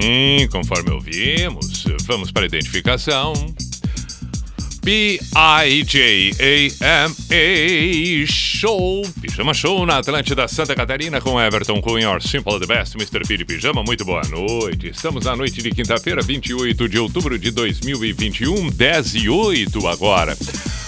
sim, conforme ouvimos. Vamos para a identificação. P-I-J-A-M-A Show, Pijama Show na Atlântida Santa Catarina com Everton Cunha, Your Simple the Best, Mr. P de Pijama. Muito boa noite. Estamos na noite de quinta-feira, 28 de outubro de 2021, 10 e 8 agora.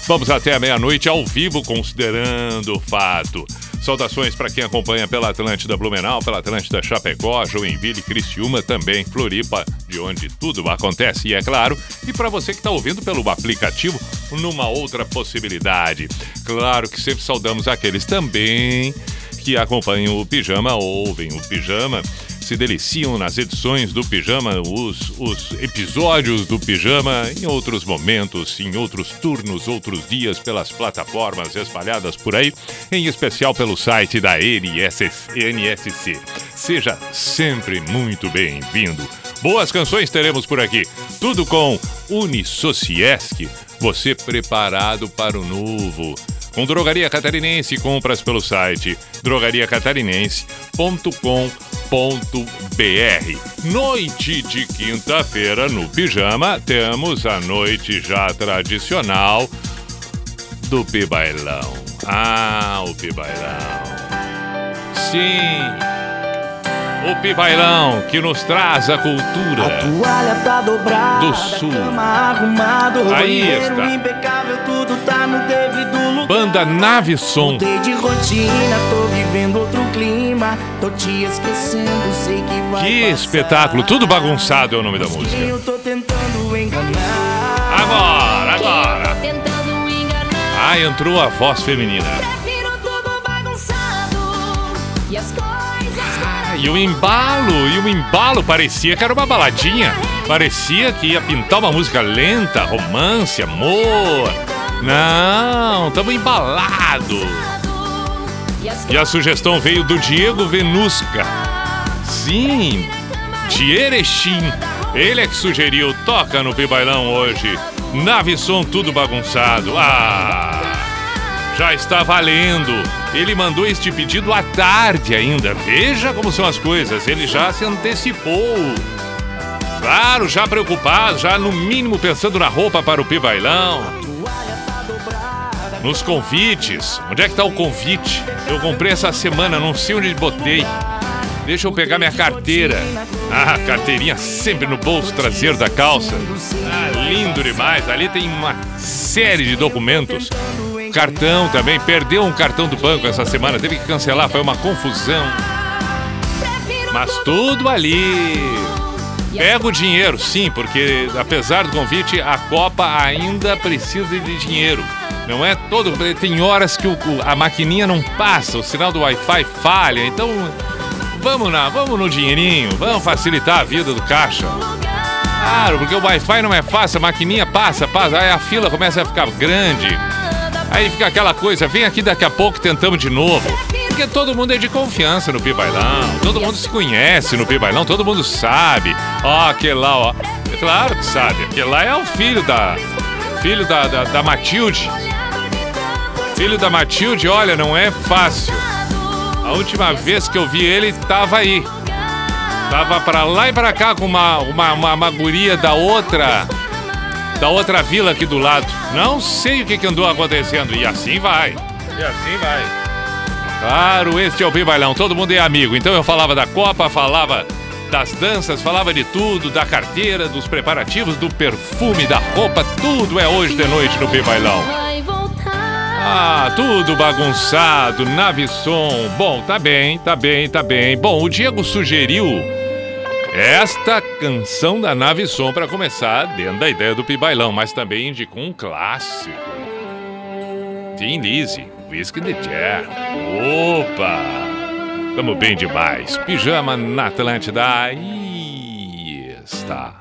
Vamos até a meia-noite ao vivo, considerando o fato. Saudações para quem acompanha pela Atlântida Blumenau, pela Atlântida Chapecó, Joinville, Criciúma, também Floripa, de onde tudo acontece, e é claro, e para você que está ouvindo pelo aplicativo, numa outra possibilidade. Claro que sempre saudamos aqueles também que acompanham o Pijama, ouvem o Pijama se deliciam nas edições do Pijama, os, os episódios do Pijama, em outros momentos, em outros turnos, outros dias, pelas plataformas espalhadas por aí, em especial pelo site da NSC. Seja sempre muito bem-vindo. Boas canções teremos por aqui. Tudo com Unisociesc. Você preparado para o novo com Drogaria Catarinense, compras pelo site drogariacatarinense.com.br. Noite de quinta-feira no Pijama, temos a noite já tradicional do Pibailão. Ah, o Pibailão. Sim. O Pibailão que nos traz a cultura A toalha tá dobrada, do sul. cama arrumado, Aí está. impecável, tudo tá no devido lugar. Banda Nave Som. De rotina, tô vivendo outro clima, tô te esquecendo, sei que vai Que passar. espetáculo, tudo bagunçado é o nome da música. eu tô tentando enganar. Agora, agora. Tentando enganar. Ah, entrou a voz feminina. E o embalo, e o embalo parecia que era uma baladinha. Parecia que ia pintar uma música lenta, romance, amor. Não, tamo embalado. E a sugestão veio do Diego Venusca. Sim, de Erechim. Ele é que sugeriu, toca no Pibailão hoje. Nave som tudo bagunçado. Ah, já está valendo. Ele mandou este pedido à tarde ainda. Veja como são as coisas. Ele já se antecipou. Claro, já preocupado, já no mínimo pensando na roupa para o Pibailão. Nos convites. Onde é que tá o convite? Eu comprei essa semana, não sei onde botei. Deixa eu pegar minha carteira. Ah, carteirinha sempre no bolso traseiro da calça. Ah, lindo demais. Ali tem uma série de documentos. Cartão também. Perdeu um cartão do banco essa semana. Teve que cancelar. Foi uma confusão. Mas tudo ali. Pega o dinheiro, sim, porque apesar do convite, a Copa ainda precisa de dinheiro. Não é todo. Tem horas que o- a maquininha não passa, o sinal do Wi-Fi falha. Então, vamos na, vamos no dinheirinho, vamos facilitar a vida do caixa. Claro, porque o Wi-Fi não é fácil, a maquininha passa, passa, aí a fila começa a ficar grande. Aí fica aquela coisa, vem aqui daqui a pouco tentamos de novo. Porque todo mundo é de confiança no Pibailão, todo mundo se conhece no Pibailão, todo mundo sabe. Ó, aquele lá, ó. É claro que sabe, aquele lá é o filho da. Filho da, da, da Matilde. Filho da Matilde, olha, não é fácil. A última vez que eu vi ele, tava aí. Tava pra lá e pra cá com uma, uma, uma, uma da outra. Da outra vila aqui do lado. Não sei o que, que andou acontecendo. E assim vai. E assim vai. Claro, este é o Pibailão. Todo mundo é amigo. Então eu falava da Copa, falava das danças, falava de tudo, da carteira, dos preparativos, do perfume, da roupa. Tudo é hoje de noite no voltar. Ah, tudo bagunçado, nave som. Bom, tá bem, tá bem, tá bem. Bom, o Diego sugeriu esta canção da nave som para começar dentro da ideia do Pibailão, mas também de um clássico. Tim Lizzy, Whisky the Jam. Opa! Tamo bem demais. Pijama na Atlântida. E está.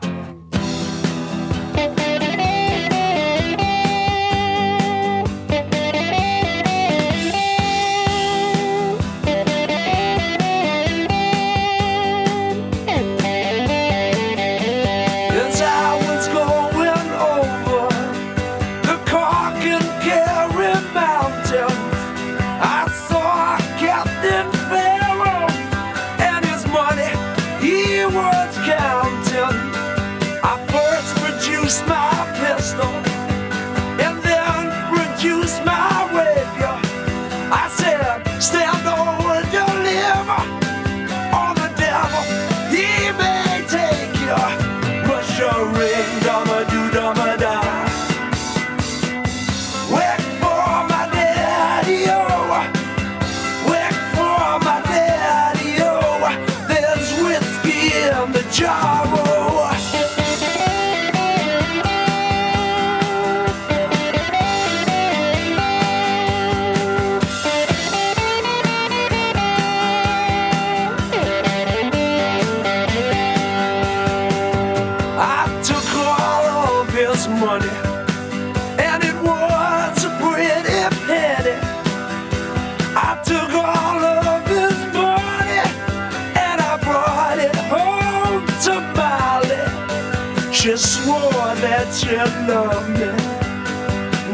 love me.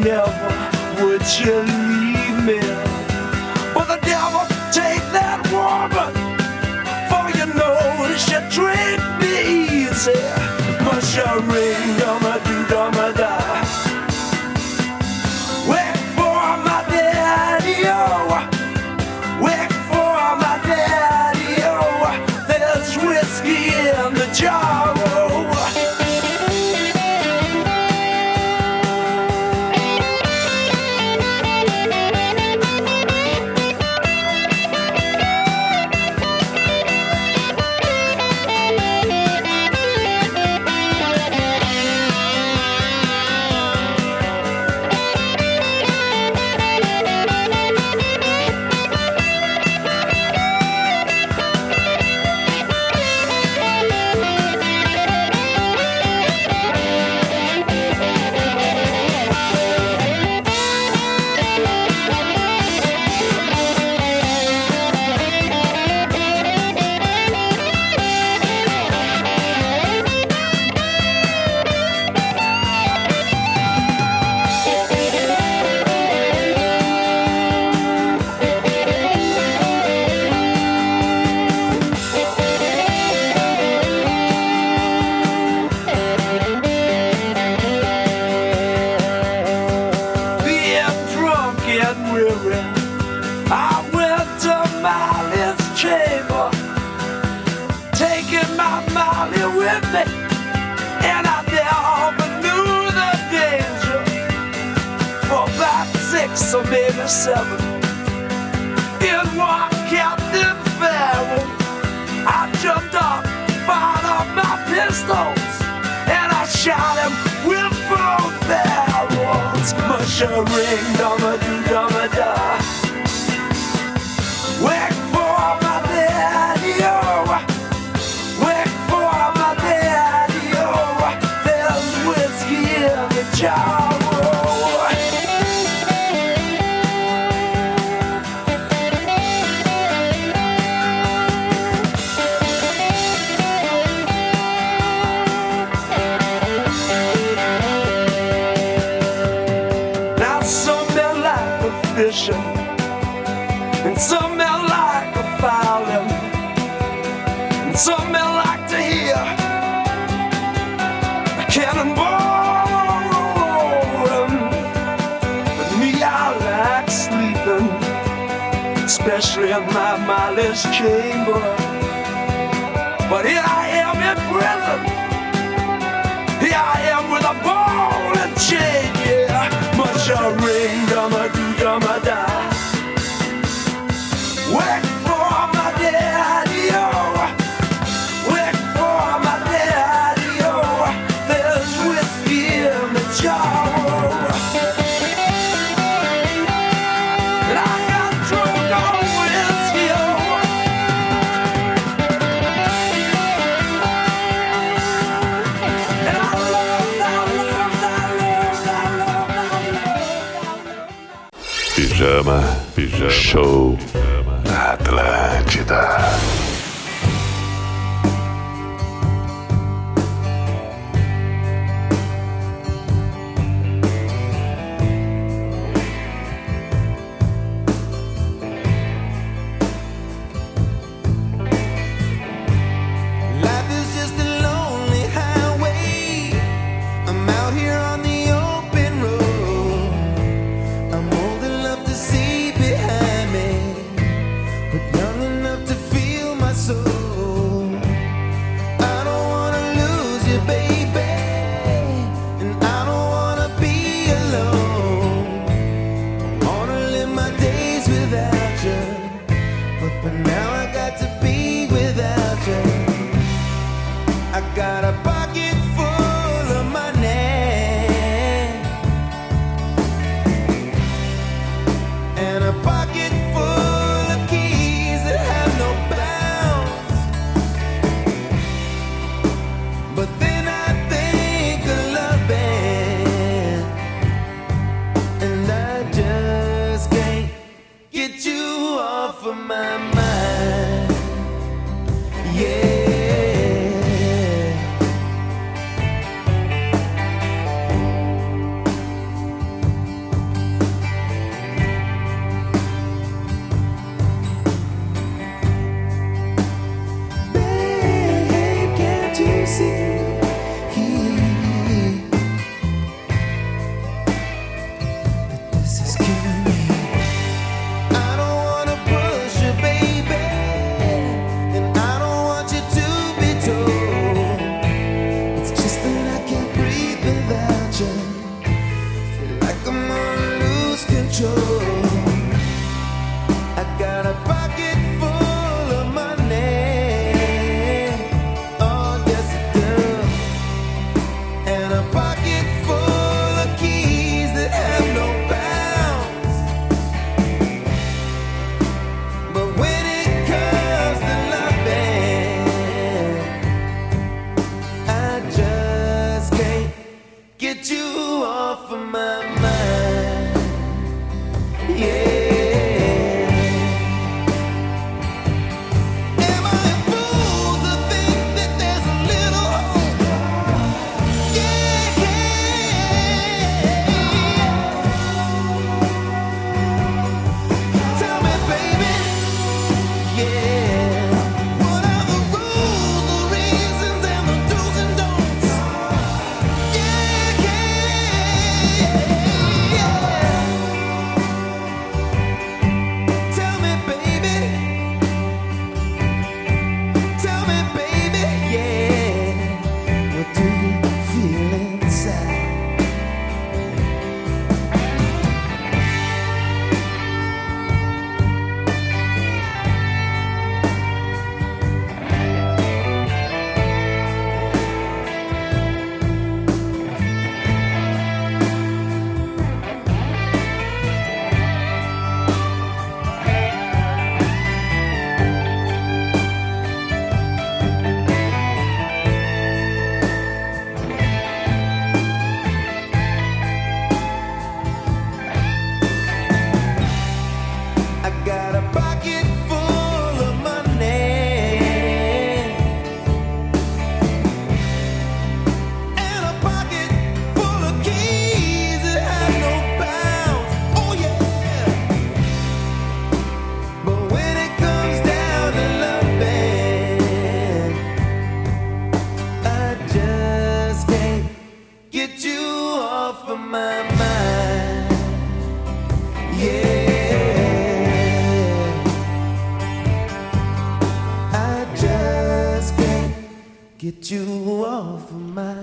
Never would you leave me. But the devil take that woman, for you know she treat me easy. But she ring dum do doo da. Wait for my daddy, oh. Wait for my daddy, oh. There's whiskey in the jar.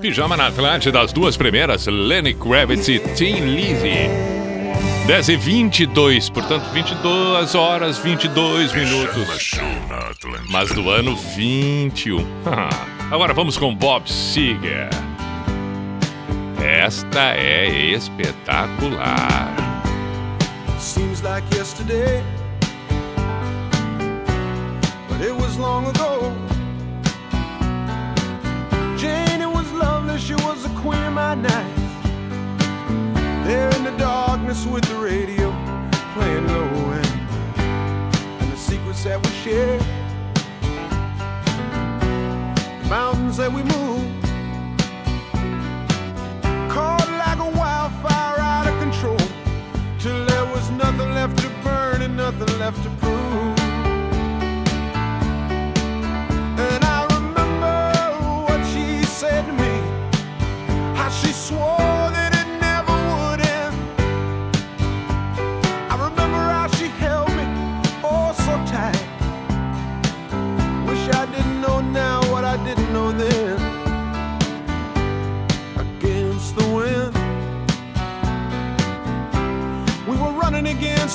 Pijama na Atlântida, das duas primeiras, Lenny Kravitz e Tim Lizzy. 10 e 22, portanto 22 horas 22 minutos. Mas do ano 21. Agora vamos com Bob Seger. Esta é espetacular. Seems like yesterday, but it was long ago. she was a queen of my night. There in the darkness with the radio playing low end. And the secrets that we shared. The mountains that we moved. Caught like a wildfire out of control. Till there was nothing left to burn and nothing left to prove.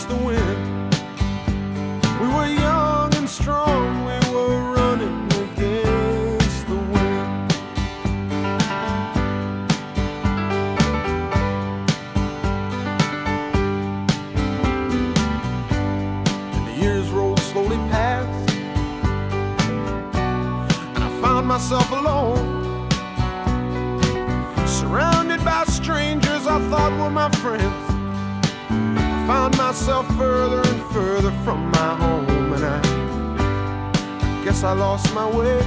the wind. We were young and strong, we were running against the wind. And the years rolled slowly past, and I found myself alone. found myself further and further from my home, and I guess I lost my way.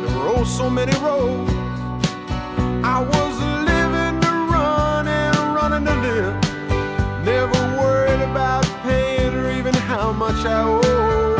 There were oh so many roads. I was living to run and running to live, never worried about paying or even how much I owe.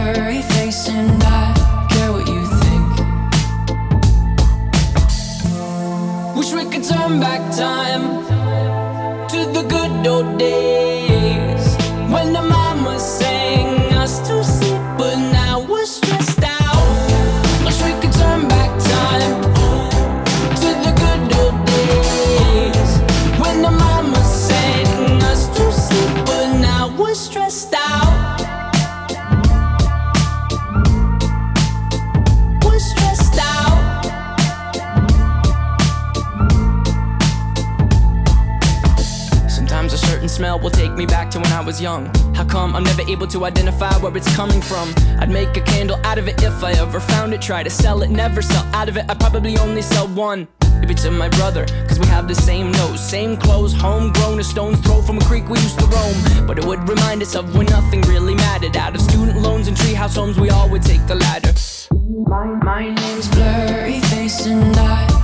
young. How come I'm never able to identify where it's coming from? I'd make a candle out of it if I ever found it. Try to sell it, never sell out of it. I probably only sell one. Maybe to my brother, cause we have the same nose, same clothes, homegrown, a stone's throw from a creek we used to roam. But it would remind us of when nothing really mattered. Out of student loans and treehouse homes, we all would take the ladder. My, my name's Blurry Face and I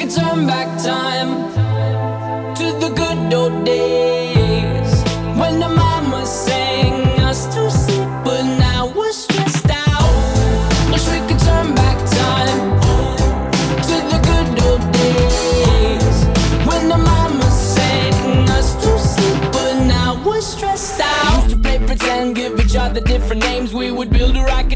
could turn back time to the good old days when the mama sang us to sleep, but now we're stressed out. Wish we could turn back time to the good old days when the mama sang us to sleep, but now we're stressed out. Used to play pretend, give each other different names. We would rocket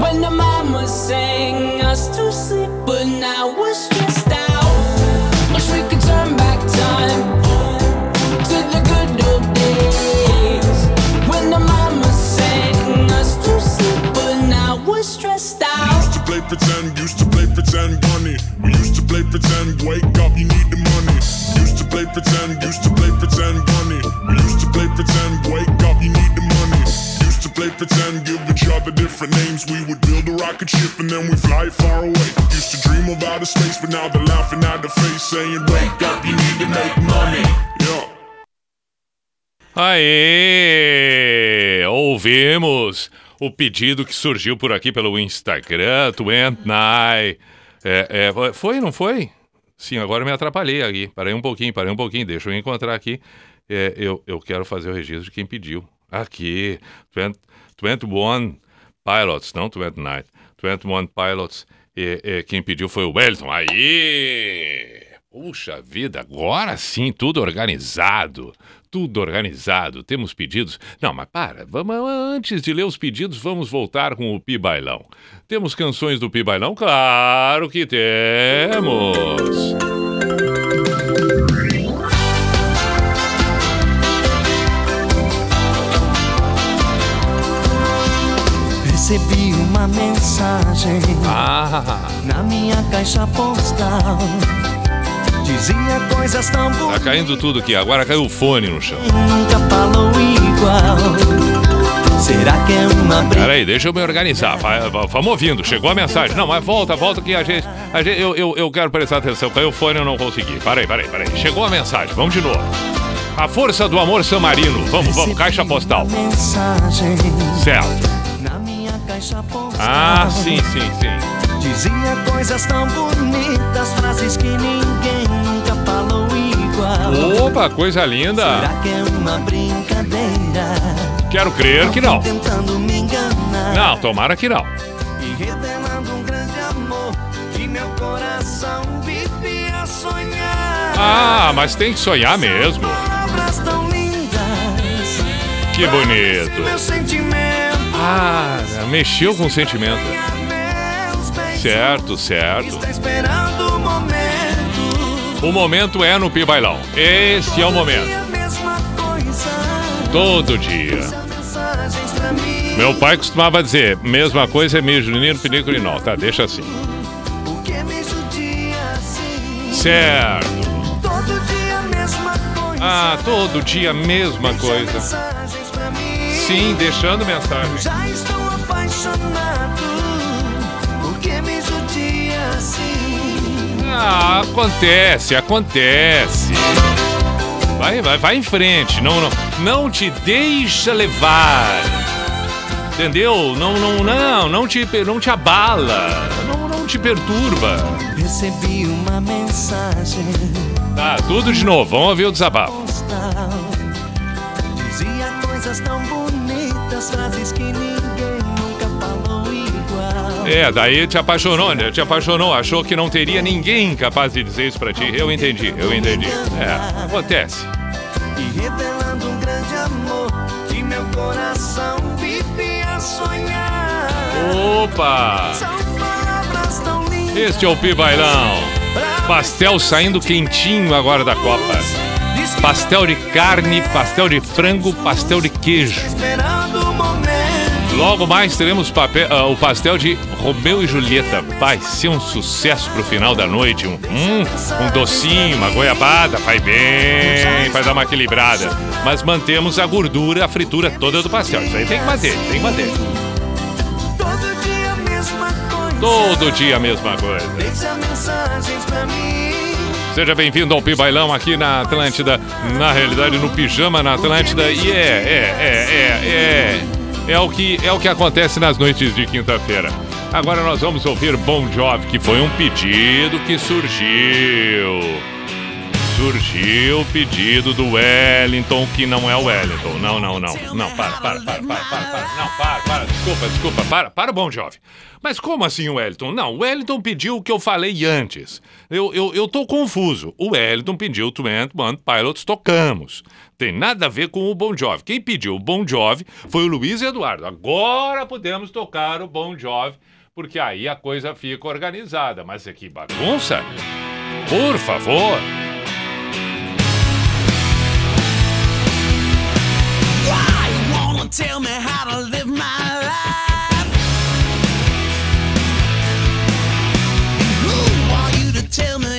when the mama sang us to sleep, but now we're stressed out. Wish we could turn back time to the good old days when the mama sang us to sleep, but now we're stressed out. Used to play pretend, used to play pretend bunny. We used to play pretend, wake up, you need the money. Used to play pretend, used to play pretend play pretend, give each other different names. We would build a rocket ship and then we fly far away. Used to dream of outer space, but now they're laughing at the face, saying, Wake up, you need to make money. Yeah. Aê! Ouvimos o pedido que surgiu por aqui pelo Instagram, Twent Night. É, é, foi, não foi? Sim, agora me atrapalhei aqui. Parei um pouquinho, parei um pouquinho. Deixa eu encontrar aqui. É, eu, eu quero fazer o registro de quem pediu. Aqui, 20, 21 Pilots, não 29. 21 Pilots. E, e quem pediu foi o Wellington. Aí! Puxa vida, agora sim, tudo organizado. Tudo organizado. Temos pedidos. Não, mas para. Vamos, antes de ler os pedidos, vamos voltar com o Pi Bailão. Temos canções do Pi Bailão? Claro que temos. Recebi uma mensagem Ah, na minha caixa postal. Dizia coisas tão tá bonitas, caindo tudo aqui. Agora caiu o fone no chão. nunca falou igual. Será que é uma briga? Peraí, deixa eu me organizar. Vamos ouvindo. Chegou a mensagem. Não, mas volta, volta que a gente. A gente eu, eu, eu quero prestar atenção. Caiu o fone eu não consegui. Peraí, peraí, peraí. Chegou a mensagem. Vamos de novo. A força do amor Samarino. Vamos, vamos. Caixa postal. Certo. Caixa postal. Ah, sim, sim, sim. Dizia coisas tão bonitas, frases que ninguém nunca falou igual. Opa, coisa linda. Será que é uma brincadeira? Quero crer que não. Tentando me enganar. Não, tomara que não. E revelando um grande amor que meu coração vivia sonhar. Ah, mas tem que sonhar mesmo. Que bonito. Meu sentimento. Ah, mexeu com o sentimento. Certo, certo. Está esperando o momento. O momento é no Pi Bailão. Esse é o momento. Todo dia. Meu pai costumava dizer, mesma coisa é mijo, menino, pinico e nó. Tá, deixa assim. Assim? Certo. Ah, todo dia a mesma coisa. Sim, deixando mensagem. Já estou apaixonado. Por que me judia assim? Ah, acontece, acontece. Vai, vai, vai em frente. Não, não, não te deixa levar. Entendeu? Não, não, não, não te, não te abala. Não, não te perturba. Recebi uma mensagem Tá, tudo de novo. Vamos ouvir o desabafo. Dizia coisas tão bonitas, É, daí te apaixonou, né? Te apaixonou, achou que não teria ninguém capaz de dizer isso pra ti. Eu entendi, eu entendi. É, acontece. E revelando um grande amor que meu coração vivia a sonhar. Opa! Este é o Pi Bailão. Pastel saindo quentinho agora da Copa. Pastel de carne, pastel de frango, pastel de queijo. esperando. Logo mais teremos papel- ah, o pastel de Romeu e Julieta. Vai ser um sucesso pro final da noite. Um, hum, um docinho, uma goiabada, vai bem, vai dar uma equilibrada. Mas mantemos a gordura, a fritura toda do pastel. Isso aí tem que manter, tem que manter. Todo dia a mesma coisa. Todo dia a mesma coisa. Deixa mensagens pra mim. Seja bem-vindo ao Pi Bailão aqui na Atlântida. Na realidade, no Pijama na Atlântida. E é, é, é, é, é. É o que, é o que acontece nas noites de quinta-feira. Agora nós vamos ouvir Bon Jovi, que foi um pedido que surgiu. Surgiu o pedido do Wellington, que não é o Wellington. Não, não, não. Não, para, para, para, para, para, para. Não, para, para. Desculpa, desculpa. Para, para o Bon Jovi. Mas como assim o Wellington? Não, o Wellington pediu o que eu falei antes. Eu, eu, eu tô confuso. O Wellington pediu 21 Pilots, tocamos. Tem nada a ver com o Bon Jovi. Quem pediu o Bon Jovi foi o Luiz Eduardo. Agora podemos tocar o Bon Jovi, porque aí a coisa fica organizada. Mas aqui bagunça? Por favor. Tell me how to live my life? Who are you to tell me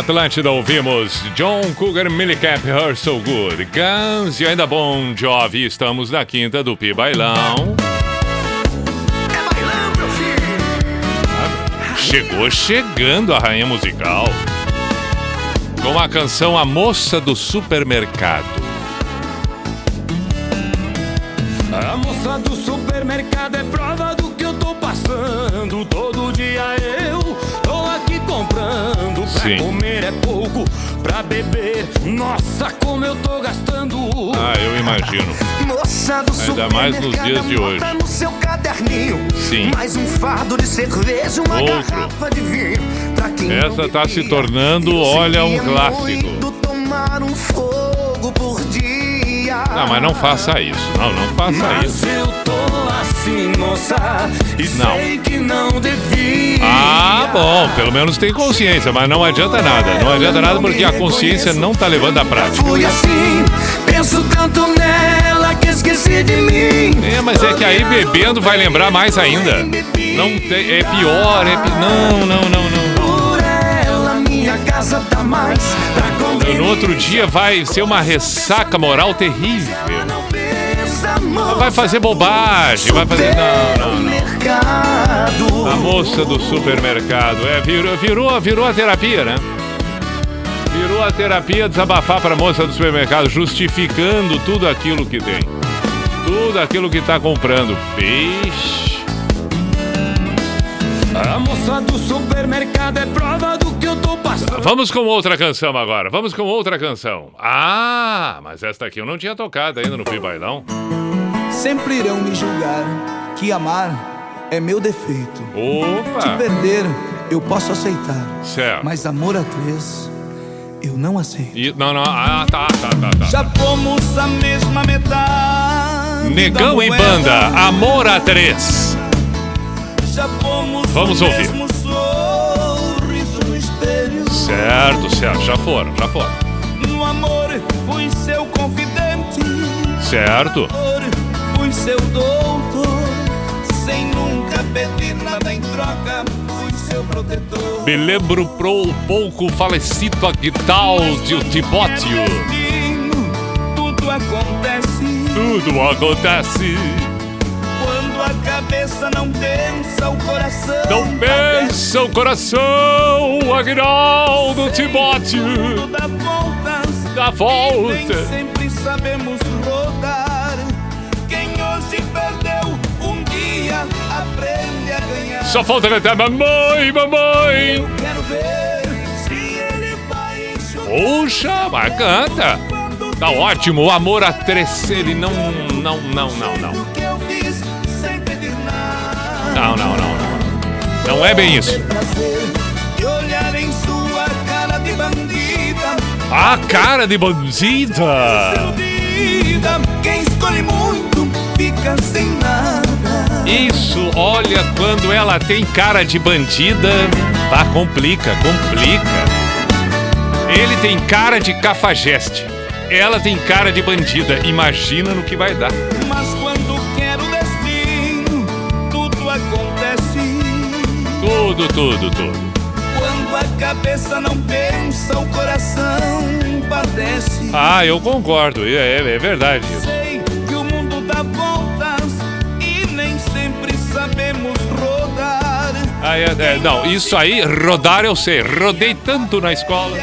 Atlântida ouvimos John Cougar Millicamp Her So Good Guns e ainda Bom Jovi. Estamos na quinta do Pi Bailão. Chegou chegando a rainha musical. Com a canção A Moça do Supermercado. A moça do supermercado é prova do que eu tô passando. Todo dia eu tô aqui comprando. Pra Sim. comer é pouco, pra beber, nossa, como eu tô gastando. Ah, eu imagino Moça do Ainda mais nos dias de hoje. no seu caderninho. Sim. Mais um fardo de cerveja, uma Outro. garrafa de vinho. Pra quem Essa tá se tornando, olha, um clássico. tomar um fogo por dia. Não, mas não faça isso Não, não faça Mas isso eu tô Não. Ah, bom, pelo menos tem consciência, mas não adianta nada. Não adianta nada porque a consciência não tá levando à prática. Fui assim, penso tanto nela que esqueci de mim. É, mas é que aí bebendo vai lembrar mais ainda. Não é pior, é pi... não, não, não, não. Por ela, minha casa tá. No outro dia vai ser uma ressaca moral terrível. Vai fazer bobagem, vai fazer não, não, não. A moça do supermercado, é, virou, virou, virou a terapia, né? Virou a terapia desabafar pra moça do supermercado, justificando tudo aquilo que tem. Tudo aquilo que tá comprando. Peixe. A moça do supermercado é prova do que eu tô passando. Vamos com outra canção agora. Vamos com outra canção. Ah, mas esta aqui eu não tinha tocado ainda no Pi Bailão. Sempre irão me julgar que amar é meu defeito. Te Opa! perder eu posso aceitar, Certo. mas amor a três eu não aceito. E- não, não. Ah, tá, tá, tá, tá. Já fomos a mesma metade. Negão da e banda, Amor a Três. Vamos ouvir. no. Certo, certo. Já foram, já foram. No amor fui seu confidente. Certo. Amor, fui seu doutor. Sem nunca pedir nada em troca, fui seu protetor. Me lembro pro pouco falecido Agdaldio Timóteo. Destino, Tudo acontece Tudo acontece. A cabeça não pensa, o coração. Não pensa o coração, Agnaldo Timóteo. Dá voltas. Dá E nem volta. sempre sabemos rodar. Quem hoje perdeu, um dia aprende a ganhar. Só falta cantar mamãe, mamãe. Eu quero ver se ele vai. Puxa, mas canta. Tá ótimo, o amor a três, ele não, não, não, não, não. Não, não, não, não. Não é bem isso. A cara de bandida. Iludida. Quem escolhe muito fica sem nada. Isso, olha, quando ela tem cara de bandida, tá, complica, complica. Ele tem cara de cafajeste. Ela tem cara de bandida. Imagina no que vai dar. Mas quando Tudo, tudo, tudo. Quando a cabeça não pensa, o coração padece. Ah, eu concordo. É, é verdade. Sei que o mundo dá voltas e nem sempre sabemos rodar. Ah, é, é, não, isso aí, rodar eu sei. Rodei tanto na escola.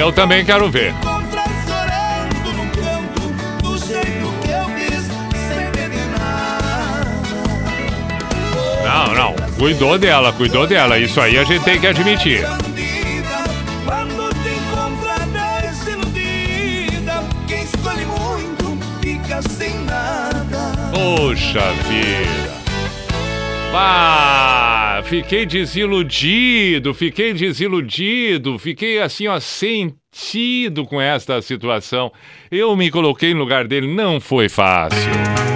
Eu também quero ver. Não, não. Cuidou dela, cuidou dela. Isso aí a gente tem que admitir. Bandida, quando te encontrar desiludida, quem escolhe muito fica sem nada. Poxa vida. Ah, fiquei desiludido, fiquei desiludido, fiquei assim, ó, sentido com esta situação. Eu me coloquei no lugar dele, não foi fácil.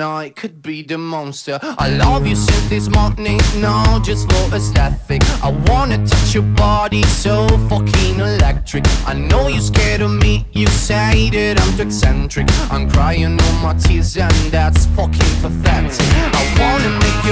I could be the monster. I love you since this morning, no, just for aesthetic. I wanna touch your body so fucking electric. I know you're scared of me, you say that I'm too eccentric. I'm crying all my tears and that's fucking pathetic. I wanna make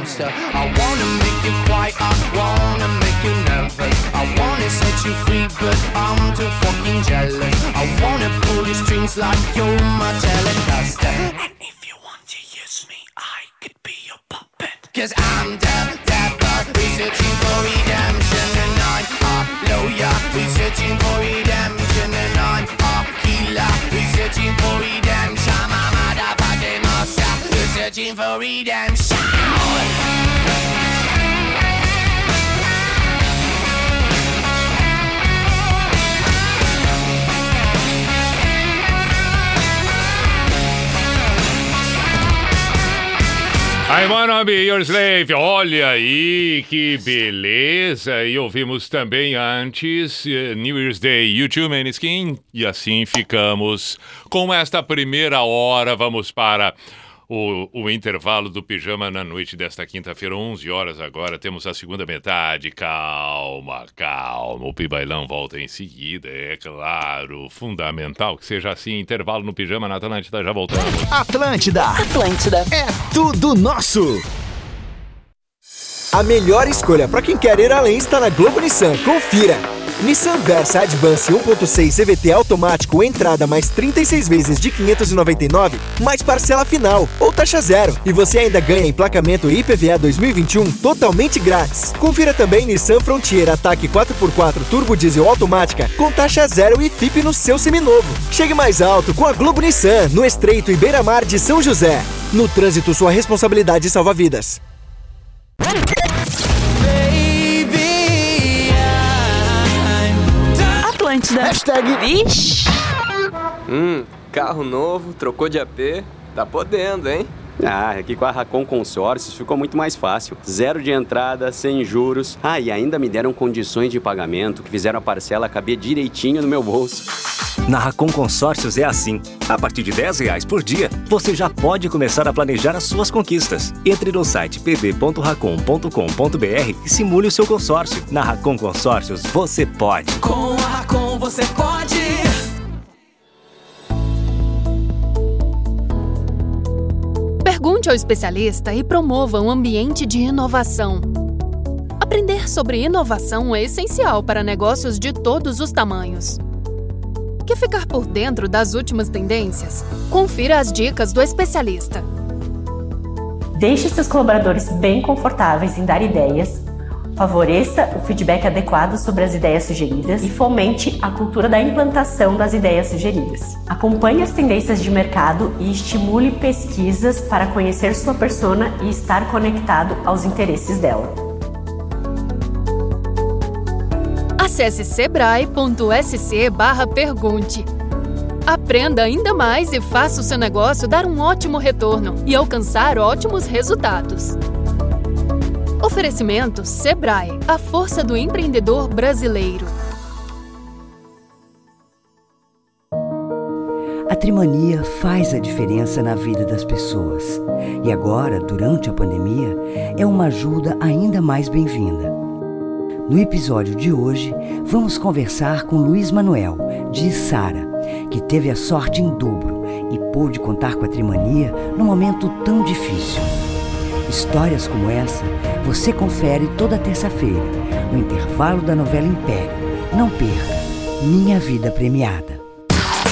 monster. I wanna slave. Olha aí que beleza. E ouvimos também antes eh, New Year's Day, YouTube Maneskin. E assim ficamos com esta primeira hora. Vamos para o, o intervalo do pijama na noite desta quinta-feira, 11 horas agora. Temos a segunda metade. Calma, calma. O Pibailão volta em seguida, é claro. Fundamental que seja assim. Intervalo no pijama na Atlântida. Já voltamos. Atlântida. Atlântida. É tudo nosso. A melhor escolha para quem quer ir além está na Globo Nissan. Confira. Nissan Versa Advance 1.6 CVT automático entrada mais 36 vezes de 599, mais parcela final ou taxa zero. E você ainda ganha emplacamento IPVA 2021 totalmente grátis. Confira também Nissan Frontier Ataque 4x4 Turbo Diesel automática com taxa zero e FIP no seu seminovo. Chegue mais alto com a Globo Nissan no Estreito e Beira-Mar de São José. No trânsito, sua responsabilidade salva vidas. Atlântida. Hashtag Vixe. Hum, carro novo, trocou de AP, tá podendo, hein? Ah, aqui com a Racon Consórcios ficou muito mais fácil. Zero de entrada, sem juros. Ah, e ainda me deram condições de pagamento que fizeram a parcela caber direitinho no meu bolso. Na Racon Consórcios é assim. A partir de 10 reais por dia, você já pode começar a planejar as suas conquistas. Entre no site pb.racon.com.br e simule o seu consórcio. Na Racon Consórcios, você pode. Com a Racon você pode. Pergunte ao especialista e promova um ambiente de inovação. Aprender sobre inovação é essencial para negócios de todos os tamanhos. Quer ficar por dentro das últimas tendências? Confira as dicas do especialista. Deixe seus colaboradores bem confortáveis em dar ideias, Favoreça o feedback adequado sobre as ideias sugeridas e fomente a cultura da implantação das ideias sugeridas. Acompanhe as tendências de mercado e estimule pesquisas para conhecer sua persona e estar conectado aos interesses dela. Acesse pergunte. Aprenda ainda mais e faça o seu negócio dar um ótimo retorno e alcançar ótimos resultados. Oferecimento Sebrae, a força do empreendedor brasileiro. A trimania faz a diferença na vida das pessoas. E agora, durante a pandemia, é uma ajuda ainda mais bem-vinda. No episódio de hoje, vamos conversar com Luiz Manuel, de Sara, que teve a sorte em dobro e pôde contar com a trimania num momento tão difícil. Histórias como essa você confere toda terça-feira, no intervalo da novela Império. Não perca Minha Vida Premiada.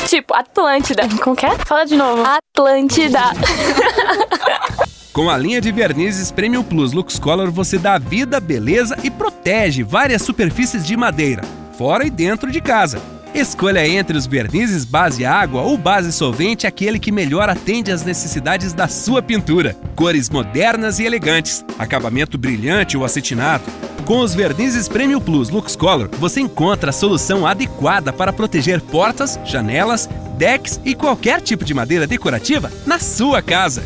Tipo, Atlântida. Como que é? Fala de novo. Atlântida. Com a linha de vernizes Premium Plus Lux Color, você dá vida, beleza e protege várias superfícies de madeira, fora e dentro de casa. Escolha entre os vernizes base água ou base solvente aquele que melhor atende às necessidades da sua pintura. Cores modernas e elegantes, acabamento brilhante ou acetinado. Com os vernizes Premium Plus Lux Color, você encontra a solução adequada para proteger portas, janelas, decks e qualquer tipo de madeira decorativa na sua casa.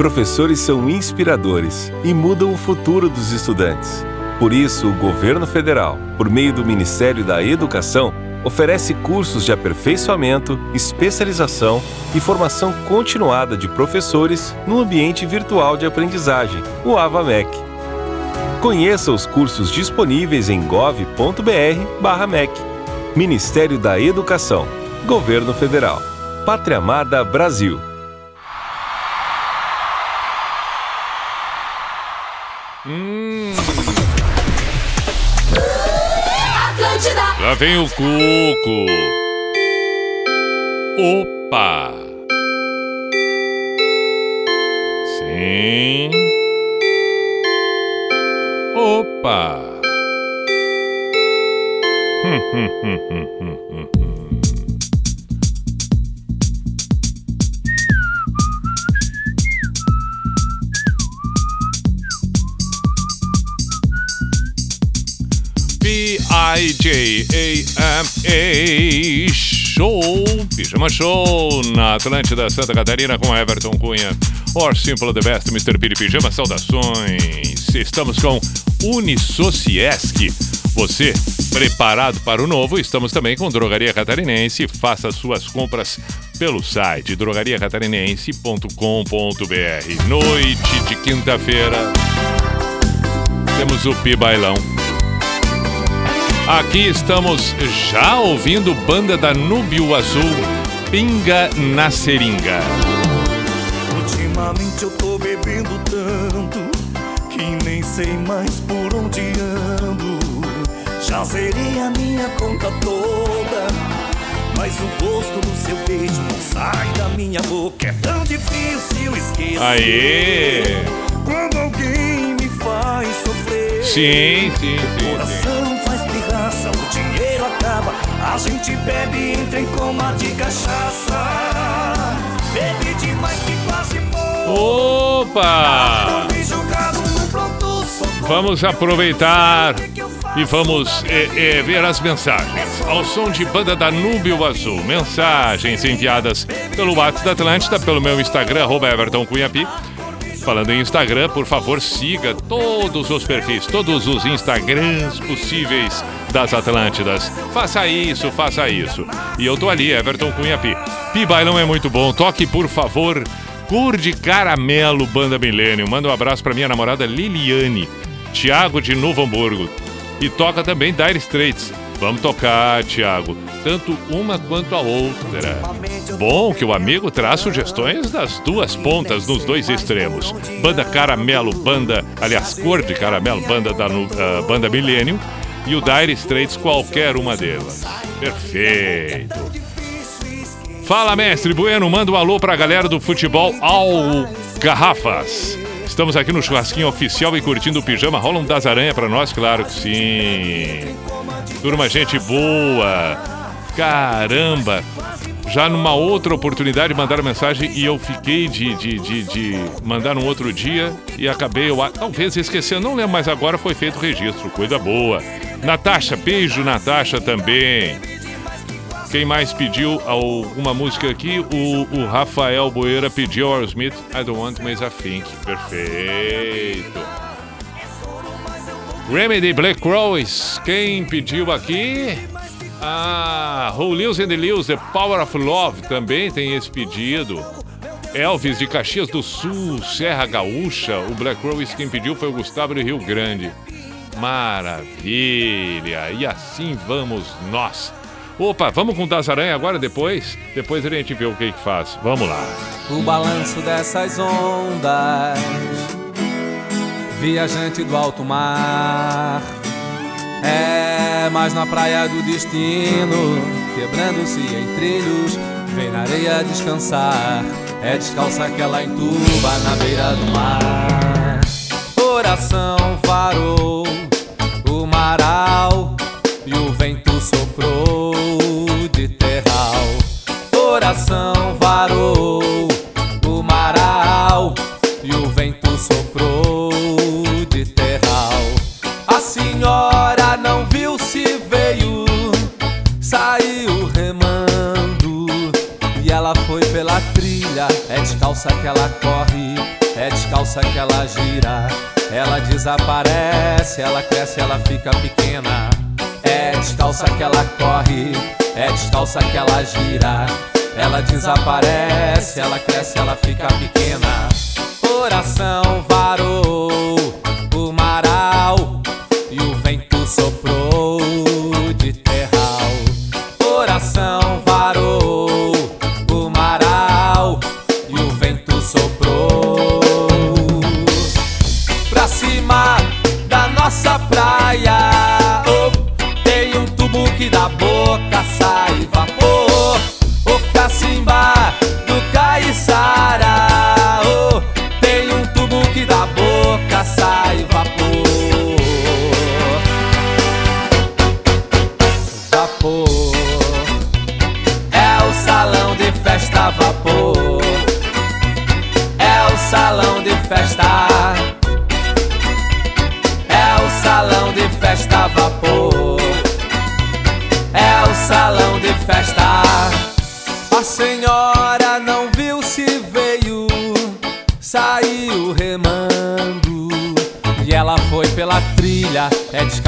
Professores são inspiradores e mudam o futuro dos estudantes. Por isso, o governo federal, por meio do Ministério da Educação, oferece cursos de aperfeiçoamento, especialização e formação continuada de professores no ambiente virtual de aprendizagem, o AVAMEC. Conheça os cursos disponíveis em gov.br/mec. Ministério da Educação, Governo Federal, Pátria Amada Brasil. Hum, lá vem o cuco. Opa! Sim. Opa! Hum, hum, hum, hum, hum. P-I-J-A-M-A Show, Pijama Show na Atlântida Santa Catarina com Everton Cunha. Or Simple the Best, Mr. Piri Pijama, saudações. Estamos com Unisociesc. Você preparado para o novo? Estamos também com Drogaria Catarinense. Faça suas compras pelo site drogariacatarinense.com.br. Noite de quinta-feira. Temos o Pi Bailão. Aqui estamos já ouvindo banda da Núbio Azul, Pinga na Seringa. Ultimamente eu tô bebendo tanto que nem sei mais por onde ando. Já zerei a minha conta toda, mas o gosto do seu beijo não sai da minha boca. É tão difícil esquecer. Aê! Quando alguém me faz sofrer. Sim, sim, sim, sim. Pirraça, o dinheiro acaba. A gente bebe e entra em coma de cachaça. Bebe demais que quase. Opa! Vamos aproveitar e vamos eh, eh, ver as mensagens. Ao som de banda da Núbio Azul. Mensagens enviadas pelo WhatsApp da Atlântida, pelo meu Instagram, arroba Everton Cunhapi. Falando em Instagram, por favor, siga todos os perfis, todos os Instagrams possíveis das Atlântidas. Faça isso, faça isso. E eu tô ali, Everton Cunha Pi. Pi Bailão é muito bom. Toque, por favor, Cor de Caramelo, Banda Milênio. Manda um abraço pra minha namorada Liliane, Thiago de Novo Hamburgo. E toca também Dire Straits. Vamos tocar, Thiago. Tanto uma quanto a outra. Bom que o amigo traz sugestões das duas pontas, nos dois extremos. Banda Caramelo, banda, aliás, Cor de Caramelo, banda da ah, banda Millennium. E o Dire Straits, qualquer uma delas. Perfeito. Fala, mestre Bueno. Manda um alô pra galera do futebol ao Garrafas. Estamos aqui no churrasquinho oficial e curtindo o pijama. Rola um das aranha pra nós, claro que sim. Turma, gente boa. Caramba. Já numa outra oportunidade mandaram mensagem e eu fiquei de, de, de, de mandar num outro dia e acabei, eu, talvez esquecendo, não lembro, mas agora foi feito o registro. Coisa boa. Natasha, beijo, Natasha também. Quem mais pediu alguma música aqui? O, o Rafael Boeira pediu ao Smith I Don't Want Mas I Think. Perfeito. Remedy Black Rose. Quem pediu aqui? Ah, Who and the Lives, The Power of Love também tem esse pedido. Elvis de Caxias do Sul, Serra Gaúcha. O Black Rose quem pediu foi o Gustavo de Rio Grande. Maravilha! E assim vamos nós. Opa, vamos com o Das Aranha agora depois? Depois a gente vê o que que faz. Vamos lá. O balanço dessas ondas, viajante do alto mar. É, mas na praia do destino, quebrando-se em trilhos, vem na areia descansar. É descalça que ela entuba na beira do mar. Coração varou o maral e o vento soprou de terral. Coração varou desaparece, ela cresce, ela fica pequena. É descalça que ela corre, é descalça que ela gira. Ela desaparece, ela cresce, ela fica pequena. Coração varou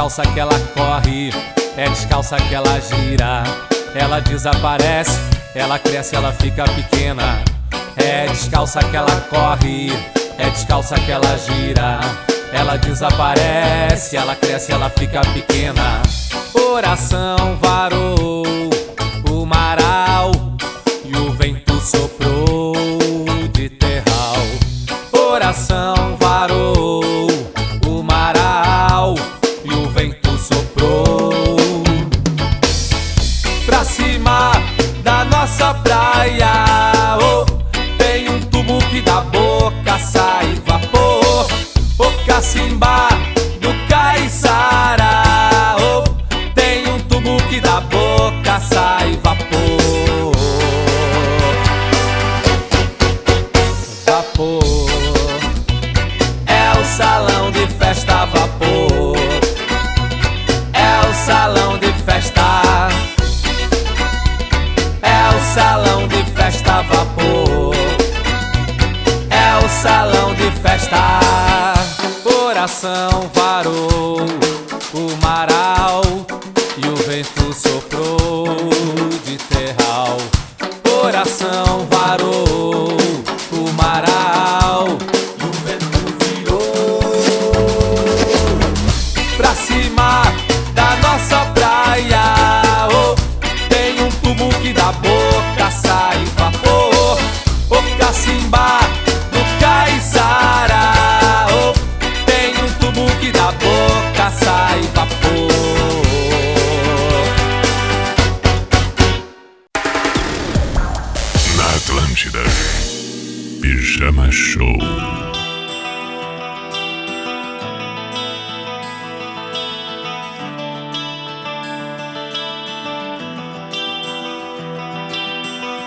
descalça que ela corre, é descalça que ela gira. Ela desaparece, ela cresce, ela fica pequena. É descalça que ela corre, é descalça que ela gira. Ela desaparece, ela cresce, ela fica pequena. Coração varou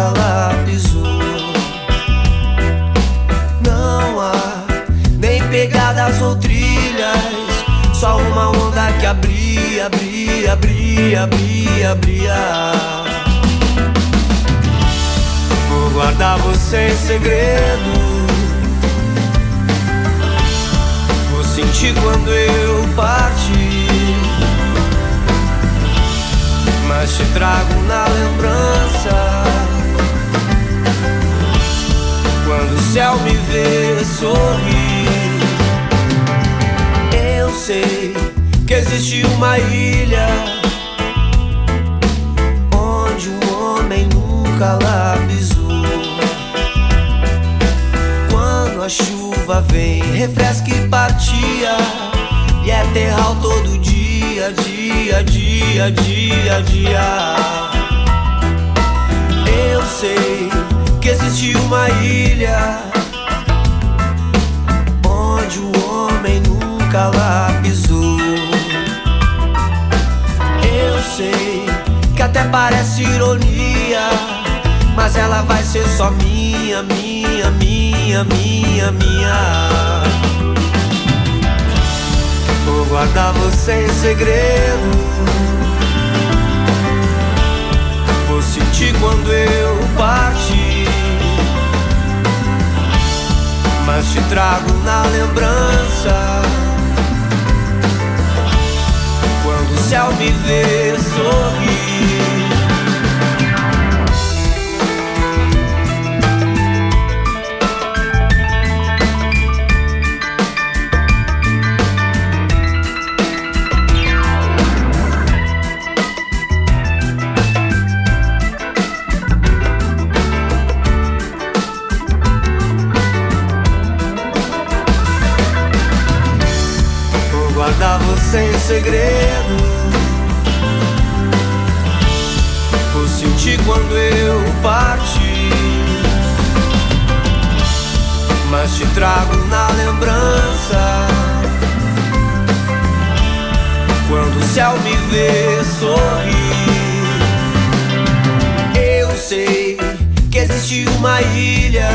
lá pisou. Não há nem pegadas ou trilhas, só uma onda que abria, abria, abria, abria, abria. Vou guardar você em segredo. Vou sentir quando eu partir. Mas te trago na lembrança. O céu me vê sorrir, eu sei que existe uma ilha onde o homem nunca lá pisou. Quando a chuva vem, refresca e partia, e é terral todo dia, dia, dia, dia, dia. Eu sei que existe uma ilha onde o homem nunca lá pisou. Eu sei que até parece ironia, mas ela vai ser só minha, minha, minha, minha, minha. Vou guardar você em segredo. Vou sentir quando eu partir. Mas te trago na lembrança. Quando o céu me vê sorrir. Guardar você em segredo. Vou sentir quando eu partir. Mas te trago na lembrança. Quando o céu me vê sorrir, eu sei que existe uma ilha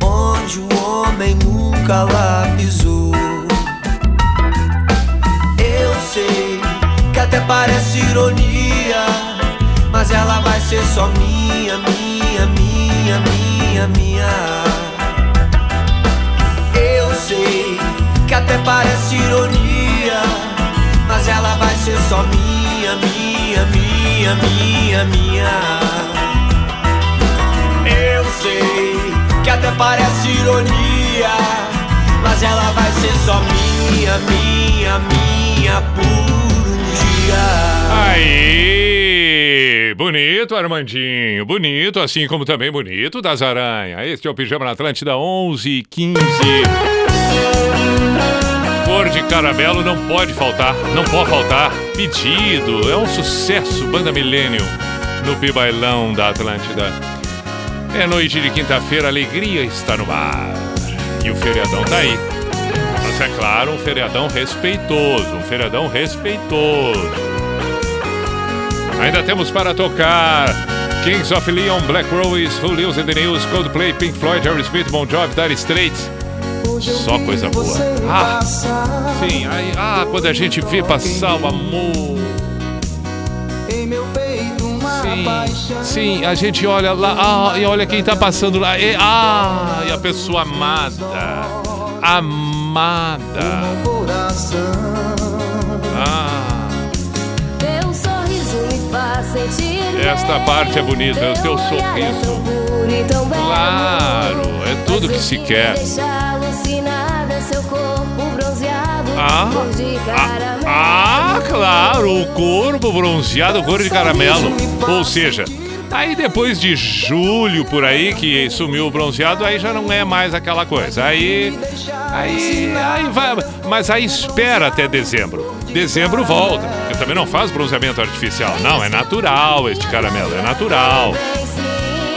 onde o homem nunca lá ser só minha, minha, minha, minha, minha. Eu sei que até parece ironia, mas ela vai ser só minha, minha, minha, minha, minha. Eu sei que até parece ironia, mas ela vai ser só minha, minha, minha dia. Aí, bonito, Armandinho. Bonito, assim como também bonito das aranhas. Este é o Pijama na Atlântida 11 e 15. Cor de caramelo não pode faltar, não pode faltar. Pedido, é um sucesso, Banda Millennium, no Pibailão da Atlântida. É noite de quinta-feira, alegria está no ar. E o feriadão tá aí. Mas é claro, um feriadão respeitoso, um feriadão respeitoso. Ainda temos para tocar Kings of Leon, Black Rose, Who Lives in the News, Coldplay, Pink Floyd, Harry Smith, Bon Jovi, Dire Straits. Só coisa boa. Ah, sim, aí, ah, quando a gente vê passar o amor. Sim, sim, a gente olha lá, ah, e olha quem tá passando lá. E, ah, e a pessoa amada. Amada. Ah, Teu sorriso me faz sentir esta parte é bonita, é o teu sorriso. puro e tão belo. Claro, é tudo que se quer. Deixa alucinada seu corpo bronzeado, Ah, cor de caramelo. Ah, claro, o corpo bronzeado, cor de caramelo. Ou seja, Aí depois de julho por aí, que sumiu o bronzeado, aí já não é mais aquela coisa. Aí. Aí. aí vai, mas aí espera até dezembro. Dezembro volta. Porque também não faz bronzeamento artificial. Não, é natural este caramelo, é natural.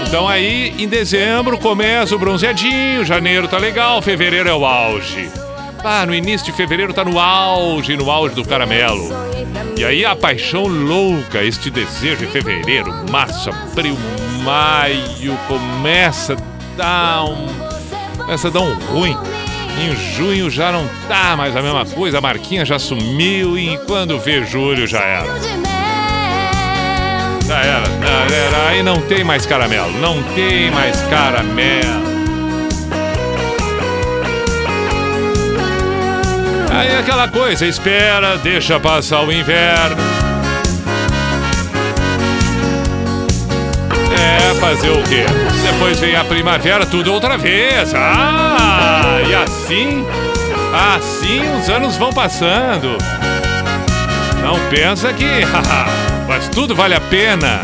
Então aí, em dezembro, começa o bronzeadinho, janeiro tá legal, fevereiro é o auge. Ah, no início de fevereiro tá no auge, no auge do caramelo. E aí a paixão louca, este desejo em fevereiro, março, abril, maio, começa a dar um. Começa a dar um ruim. Em junho já não tá mais a mesma coisa, a marquinha já sumiu e quando vê julho já era. Já era, já era. Aí não tem mais caramelo, não tem mais caramelo. Aí aquela coisa, espera, deixa passar o inverno. É, fazer o quê? Depois vem a primavera, tudo outra vez. Ah, e assim, assim os anos vão passando. Não pensa que, mas tudo vale a pena.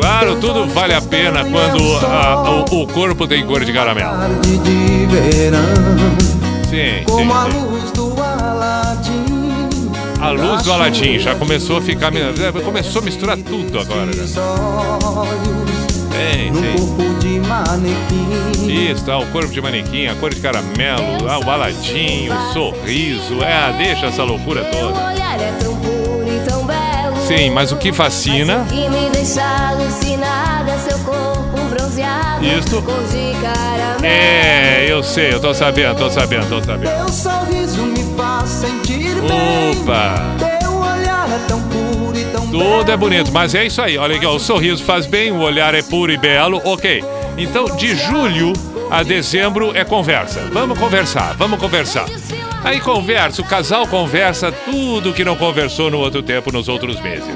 Claro, tudo vale a pena quando ah, o, o corpo tem cor de caramelo. Sim, como a sim. luz do Aladim. A luz do Aladim já começou a ficar. Começou a misturar tudo agora. Né? Sim, sim. Corpo de manequim. Isso, tá, o corpo de manequim, a cor de caramelo, ah, o Aladim, o sorriso. É, deixa essa loucura toda. olhar é tão puro e tão belo. Sim, mas o que fascina. Que me deixa alucinada, seu corpo bronzeado. Isto. Cor de caramelo. É, eu sei, eu tô sabendo, tô sabendo, tô sabendo. Teu sorriso me faz sentir bem. Opa! Teu olhar é tão puro e tão Tudo é bonito, mas é isso aí. Olha aqui, ó, o sorriso faz bem, o olhar é puro e belo. Ok. Então, de julho a dezembro é conversa. Vamos conversar, vamos conversar. Aí conversa, o casal conversa tudo que não conversou no outro tempo, nos outros meses.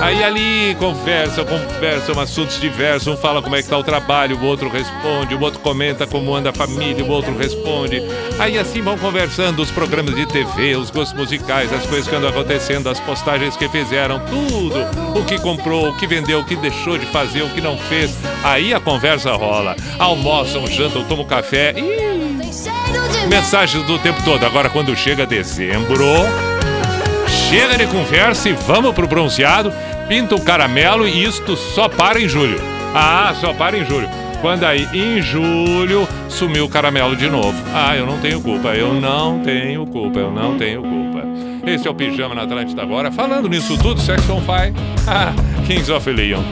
Aí ali conversa, conversam assuntos diversos, um fala como é que tá o trabalho, o outro responde, o outro comenta como anda a família, o outro responde. Aí assim vão conversando os programas de TV, os gostos musicais, as coisas que andam acontecendo, as postagens que fizeram, tudo. O que comprou, o que vendeu, o que deixou de fazer, o que não fez. Aí a conversa rola. Almoçam, jantam, tomam café e mensagens do tempo todo. Agora, quando chega dezembro, chega de conversa e vamos pro bronzeado, pinta o caramelo e isto só para em julho. Ah, só para em julho. Quando aí, em julho, sumiu o caramelo de novo. Ah, eu não tenho culpa, eu não tenho culpa, eu não tenho culpa. Esse é o Pijama na Atlântida agora. Falando nisso tudo, Sex on Fire, ah, Kings of Leon.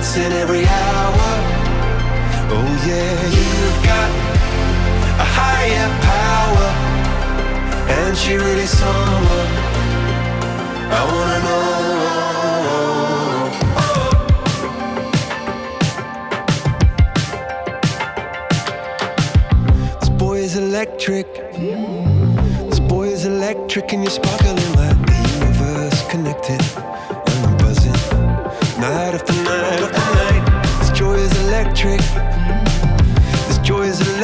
once in every hour. Oh yeah, you've got a higher power, and she really someone I wanna know. This boy is electric. This boy is electric, and you sparkle.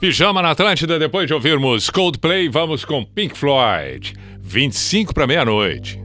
Pijama na Atlântida, depois de ouvirmos Coldplay, vamos com Pink Floyd. 25 para meia-noite.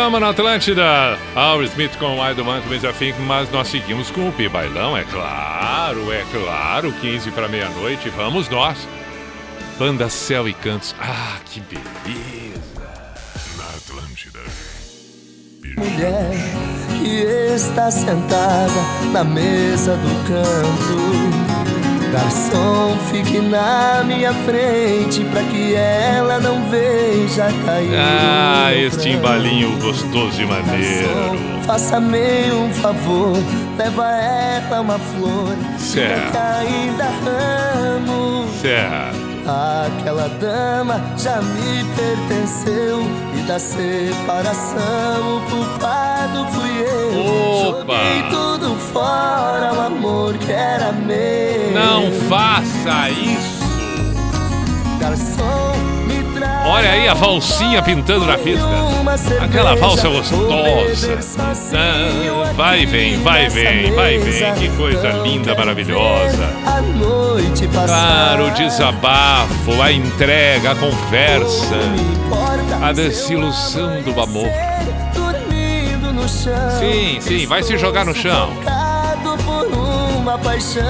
Pijama na Atlântida. Al Smith com I Don't Want to Miss a Thing, mas nós seguimos com o Pi Bailão, é claro, é claro. 15 para meia-noite, vamos nós. Banda Céu e Cantos. Ah, que beleza. Na Atlântida. mulher que está sentada na mesa do canto. Garçom, fique na minha frente pra que ela não veja cair. Ah, este embalinho gostoso e maneiro. Faça-me um favor, leva ela uma flor. Certo. Que ainda amo. Certo. Aquela dama já me pertenceu e da separação o culpado fui eu. Opa! Fora, o amor que era meu. Não faça isso. Garçom, Olha aí a valsinha pintando na pista. Aquela valsa gostosa. Ah, vai, vem, vai, vem, vai, vem. Que coisa linda, maravilhosa. Claro, o desabafo, a entrega, a conversa, a desilusão do amor. Sim, sim, vai se jogar no chão. Uma paixão.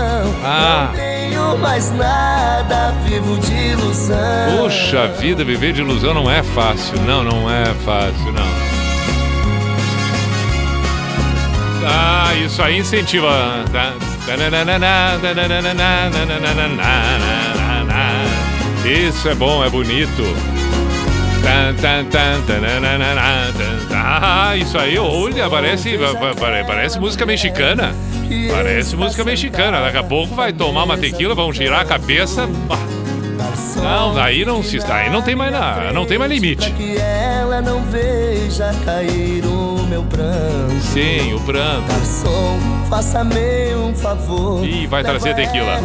Ah. Não tenho mais nada, vivo de ilusão. Puxa vida, viver de ilusão não é fácil. Não, não é fácil, não. Ah, isso aí incentiva. Isso é bom, é bonito. Ah, isso aí, olha, parece, pa- pa- parece música mexicana. Parece música mexicana. Daqui a pouco vai tomar uma tequila, vão girar a cabeça. Não, daí não se aí não tem mais nada, não tem mais limite. Que ela não veja cair o meu pranto. Sim, o pranto. Garçom, faça-me um favor. Ih, vai trazer tequila.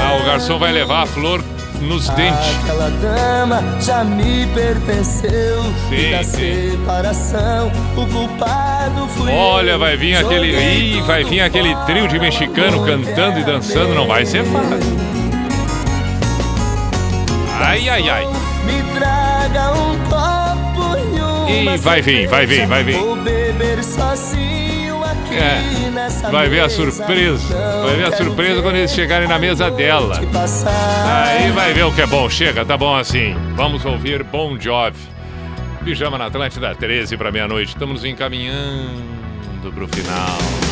Ah, o garçom vai levar a flor nos dentes. Aquela dama já me pertenceu. Sim, e da sim. separação, o culpado fui Olha, vai vir aquele. Ih, vai vir aquele trio de mexicano cantando e dançando, não vai ser fácil. Ai, ai, ai. Me traga um copo e uma Ih, vai vir, vai vir, vai vir. Vou beber sozinho É, vai ver a surpresa. Vai ver a surpresa quando eles chegarem na mesa dela. Aí vai ver o que é bom. Chega, tá bom assim. Vamos ouvir Bon Jovi. Pijama na Atlântida, 13 para meia-noite. Estamos encaminhando pro final.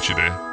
Joe na Atlântida.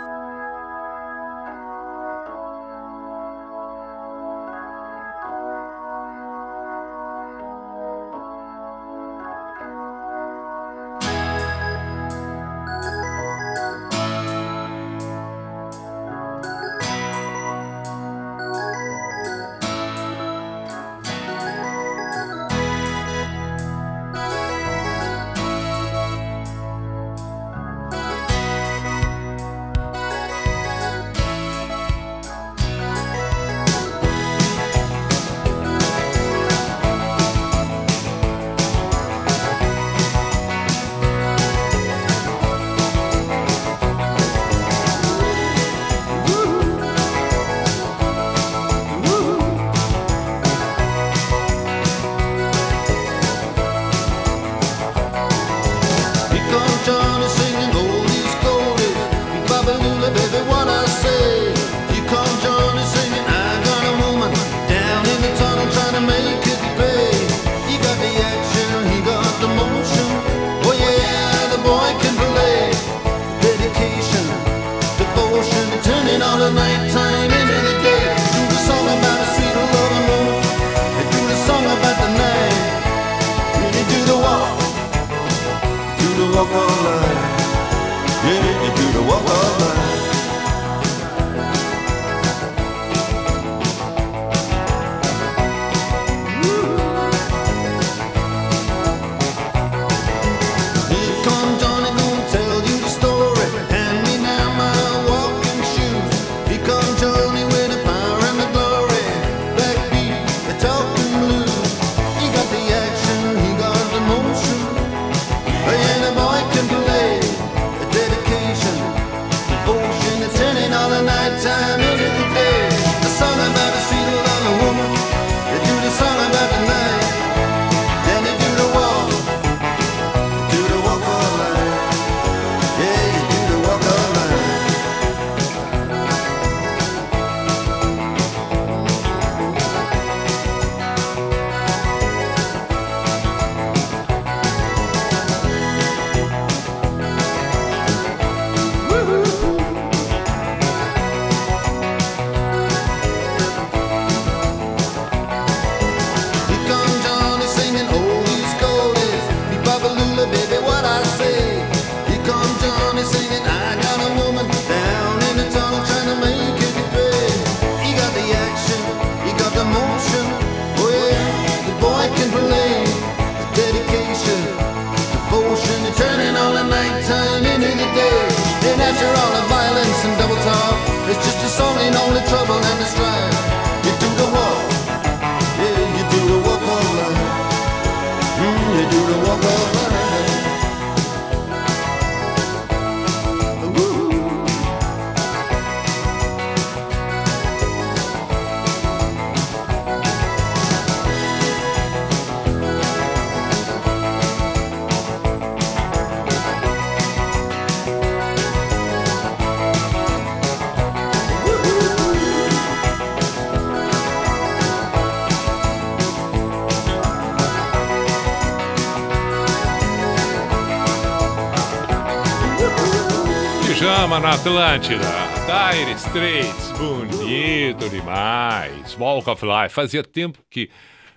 Pijama na Atlântida. Dire Straits, bonito demais. Walk of Life. Fazia tempo que,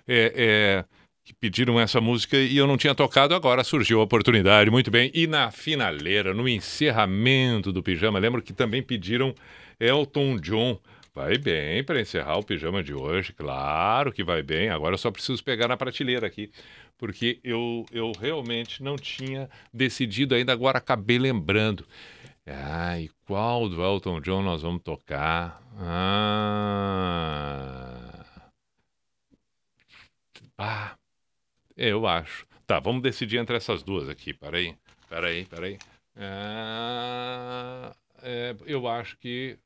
é, é, que pediram essa música e eu não tinha tocado, agora surgiu a oportunidade. Muito bem. E na finaleira, no encerramento do pijama, lembro que também pediram Elton John. Vai bem para encerrar o pijama de hoje, claro que vai bem. Agora eu só preciso pegar na prateleira aqui, porque eu, eu realmente não tinha decidido ainda, agora acabei lembrando. Ah, e qual do Elton John nós vamos tocar? Ah, ah eu acho. Tá, vamos decidir entre essas duas aqui. Peraí, peraí, peraí. Ah, é, eu acho que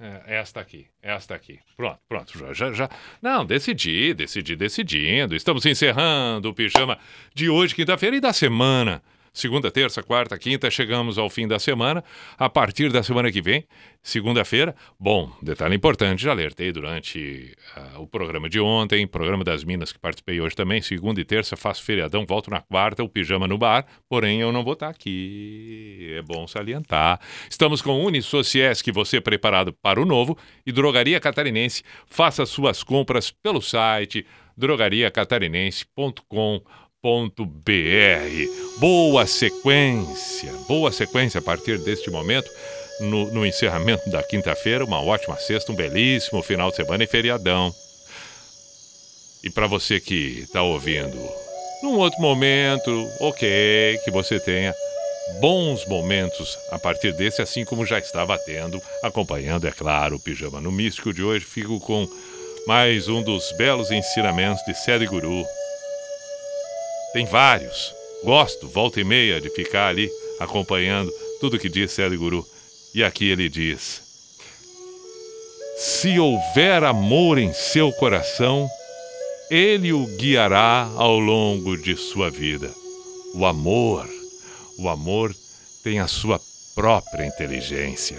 é, esta aqui, esta aqui. Pronto, pronto, já, já, já. Não, decidi, decidi, decidindo. Estamos encerrando o pijama de hoje, quinta-feira, e da semana. Segunda, terça, quarta, quinta, chegamos ao fim da semana. A partir da semana que vem, segunda-feira, bom, detalhe importante, já alertei durante ah, o programa de ontem, programa das Minas que participei hoje também. Segunda e terça faço feriadão, volto na quarta, o pijama no bar, porém eu não vou estar aqui. É bom salientar. Estamos com Unisociesc, você preparado para o novo, e Drogaria Catarinense. Faça suas compras pelo site drogariacatarinense.com.br. Boa sequência, boa sequência a partir deste momento. No, no encerramento da quinta-feira, uma ótima sexta, um belíssimo final de semana e feriadão. E para você que está ouvindo num outro momento, ok, que você tenha bons momentos a partir desse, assim como já estava tendo, acompanhando, é claro, o Pijama no Místico de hoje. Fico com mais um dos belos ensinamentos de Sadhguru. Tem vários. Gosto, volta e meia, de ficar ali acompanhando tudo que diz Sadhguru. E aqui ele diz: Se houver amor em seu coração, ele o guiará ao longo de sua vida. O amor, o amor tem a sua própria inteligência.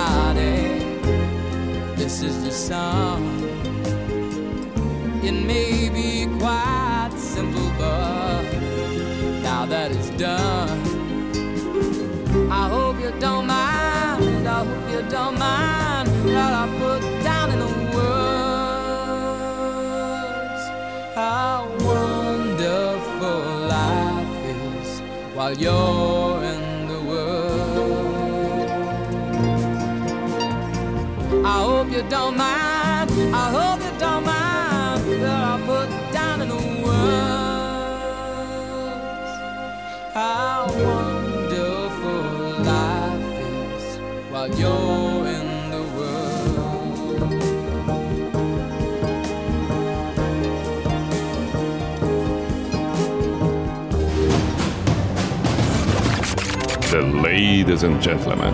this is the song. It may be quite simple, but now that it's done, I hope you don't mind. I hope you don't mind that I put down in the words how wonderful life is while you're don't mind. I hope you don't mind that I put down in the words how wonderful life is while you're in the world. The ladies and gentlemen,